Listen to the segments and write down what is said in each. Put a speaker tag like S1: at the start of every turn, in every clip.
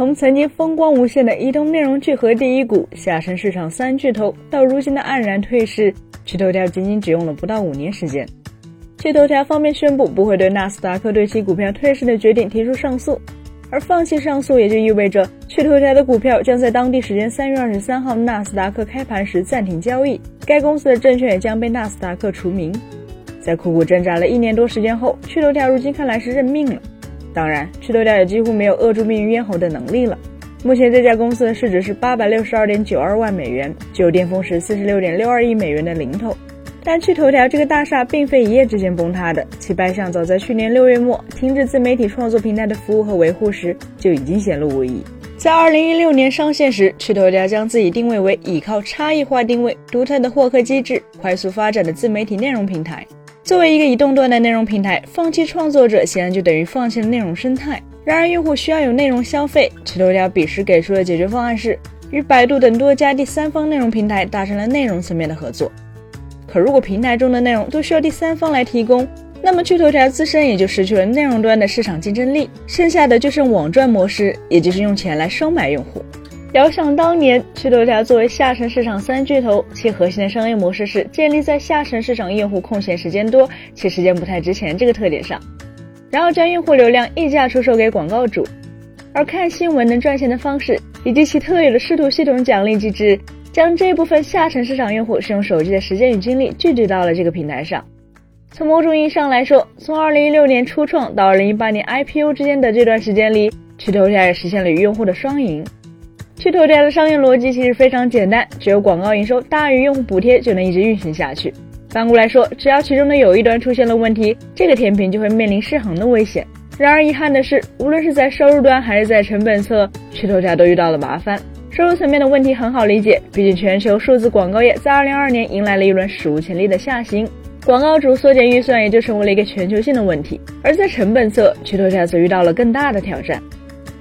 S1: 从曾经风光无限的移动内容聚合第一股、下沉市场三巨头，到如今的黯然退市，趣头条仅仅只用了不到五年时间。趣头条方面宣布不会对纳斯达克对其股票退市的决定提出上诉，而放弃上诉也就意味着趣头条的股票将在当地时间三月二十三号纳斯达克开盘时暂停交易，该公司的证券也将被纳斯达克除名。在苦苦挣扎了一年多时间后，趣头条如今看来是认命了。当然，趣头条也几乎没有扼住命运咽喉的能力了。目前这家公司的市值是八百六十二点九二万美元，具有巅峰时四十六点六二亿美元的零头。但趣头条这个大厦并非一夜之间崩塌的，其败相早在去年六月末停止自媒体创作平台的服务和维护时就已经显露无遗。在二零一六年上线时，趣头条将自己定位为依靠差异化定位、独特的获客机制、快速发展的自媒体内容平台。作为一个移动端的内容平台，放弃创作者显然就等于放弃了内容生态。然而，用户需要有内容消费，趣头条彼时给出的解决方案是与百度等多家第三方内容平台达成了内容层面的合作。可如果平台中的内容都需要第三方来提供，那么趣头条自身也就失去了内容端的市场竞争力，剩下的就剩网赚模式，也就是用钱来收买用户。遥想当年，趣头条作为下沉市场三巨头，其核心的商业模式是建立在下沉市场用户空闲时间多且时间不太值钱这个特点上，然后将用户流量溢价出售给广告主。而看新闻能赚钱的方式以及其特有的视图系统奖励机制，将这部分下沉市场用户使用手机的时间与精力聚集到了这个平台上。从某种意义上来说，从2016年初创到2018年 IPO 之间的这段时间里，趣头条也实现了与用户的双赢。趣头条的商业逻辑其实非常简单，只有广告营收大于用户补贴就能一直运行下去。反过来说，只要其中的有一端出现了问题，这个甜品就会面临失衡的危险。然而遗憾的是，无论是在收入端还是在成本侧，趣头条都遇到了麻烦。收入层面的问题很好理解，毕竟全球数字广告业在2022年迎来了一轮史无前例的下行，广告主缩减预算也就成为了一个全球性的问题。而在成本侧，趣头条则遇到了更大的挑战。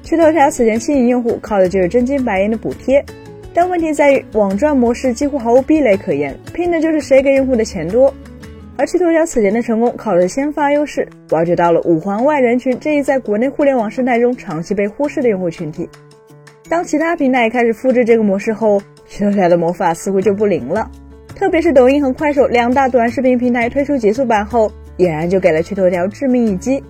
S1: 趣头条此前吸引用户靠的就是真金白银的补贴，但问题在于网赚模式几乎毫无壁垒可言，拼的就是谁给用户的钱多。而趣头条此前的成功靠的是先发优势，挖掘到了五环外人群这一在国内互联网生态中长期被忽视的用户群体。当其他平台开始复制这个模式后，趣头条的魔法似乎就不灵了。特别是抖音和快手两大短视频平台推出极速版后，俨然就给了趣头条致命一击。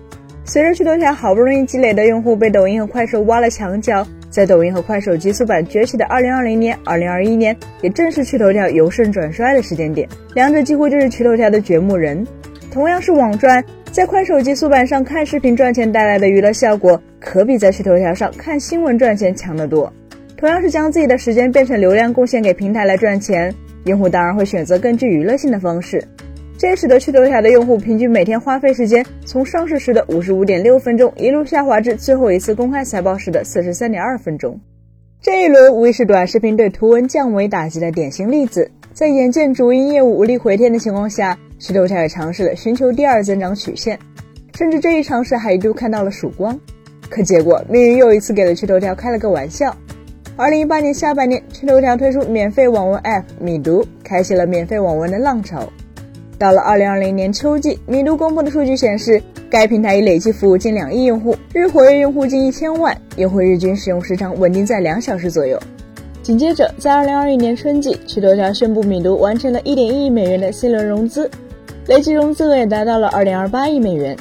S1: 随着趣头条好不容易积累的用户被抖音和快手挖了墙角，在抖音和快手极速版崛起的2020年、2021年，也正是趣头条由盛转衰的时间点，两者几乎就是趣头条的掘墓人。同样是网赚，在快手极速版上看视频赚钱带来的娱乐效果，可比在趣头条上看新闻赚钱强得多。同样是将自己的时间变成流量贡献给平台来赚钱，用户当然会选择更具娱乐性的方式。这使得趣头条的用户平均每天花费时间从上市时的五十五点六分钟一路下滑至最后一次公开财报时的四十三点二分钟。这一轮无疑是短视频对图文降维打击的典型例子。在眼见主营业务无力回天的情况下，趣头条也尝试了寻求第二增长曲线，甚至这一尝试还一度看到了曙光。可结果命运又一次给了趣头条开了个玩笑。二零一八年下半年，趣头条推出免费网文 App 米读，开启了免费网文的浪潮。到了二零二零年秋季，米读公布的数据显示，该平台已累计服务近两亿用户，日活跃用户近一千万，用户日均使用时长稳定在两小时左右。紧接着，在二零二一年春季，趣头条宣布米读完成了一点一亿美元的 C 轮融资，累计融资额也达到了二点二八亿美元。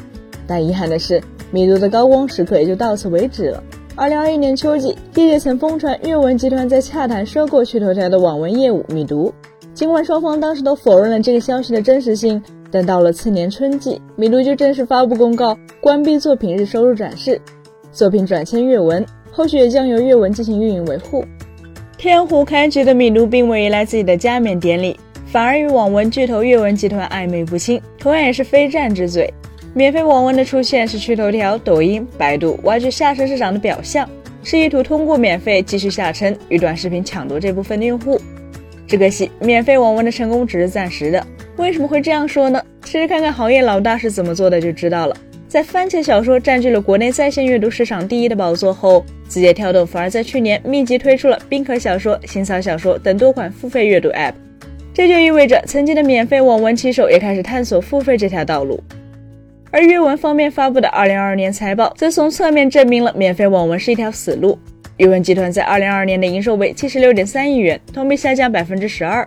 S1: 但遗憾的是，米读的高光时刻也就到此为止了。二零二一年秋季，业界曾疯传阅文集团在洽谈收购趣头条的网文业务米读。尽管双方当时都否认了这个消息的真实性，但到了次年春季，米读就正式发布公告，关闭作品日收入展示，作品转签阅文，后续也将由阅文进行运营维护。天胡开局的米读并未迎来自己的加冕典礼，反而与网文巨头阅文集团暧昧不清，同样也是非战之罪。免费网文的出现是趣头条、抖音、百度挖掘下沉市场的表象，是意图通过免费继续下沉，与短视频抢夺这部分的用户。只可惜，免费网文的成功只是暂时的。为什么会这样说呢？其实看看行业老大是怎么做的就知道了。在番茄小说占据了国内在线阅读市场第一的宝座后，字节跳动反而在去年密集推出了冰壳小说、新草小说等多款付费阅读 App。这就意味着，曾经的免费网文骑手也开始探索付费这条道路。而阅文方面发布的2022年财报，则从侧面证明了免费网文是一条死路。阅文集团在二零二二年的营收为七十六点三亿元，同比下降百分之十二。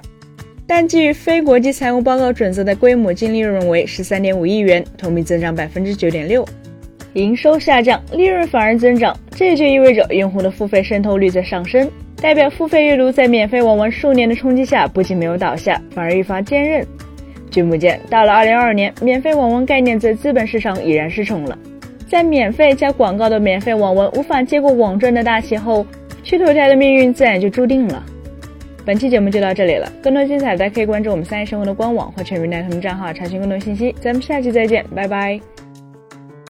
S1: 但基于非国际财务报告准则的规模净利润为十三点五亿元，同比增长百分之九点六。营收下降，利润反而增长，这就意味着用户的付费渗透率在上升，代表付费阅读在免费网文数年的冲击下，不仅没有倒下，反而愈发坚韧。据目见，到了二零二二年，免费网文概念在资本市场已然失宠了。在免费加广告的免费网文无法接过网赚的大旗后，趣头条的命运自然就注定了。本期节目就到这里了，更多精彩大家可以关注我们三一生活的官网或全民大同账号查询更多信息。咱们下期再见，拜拜。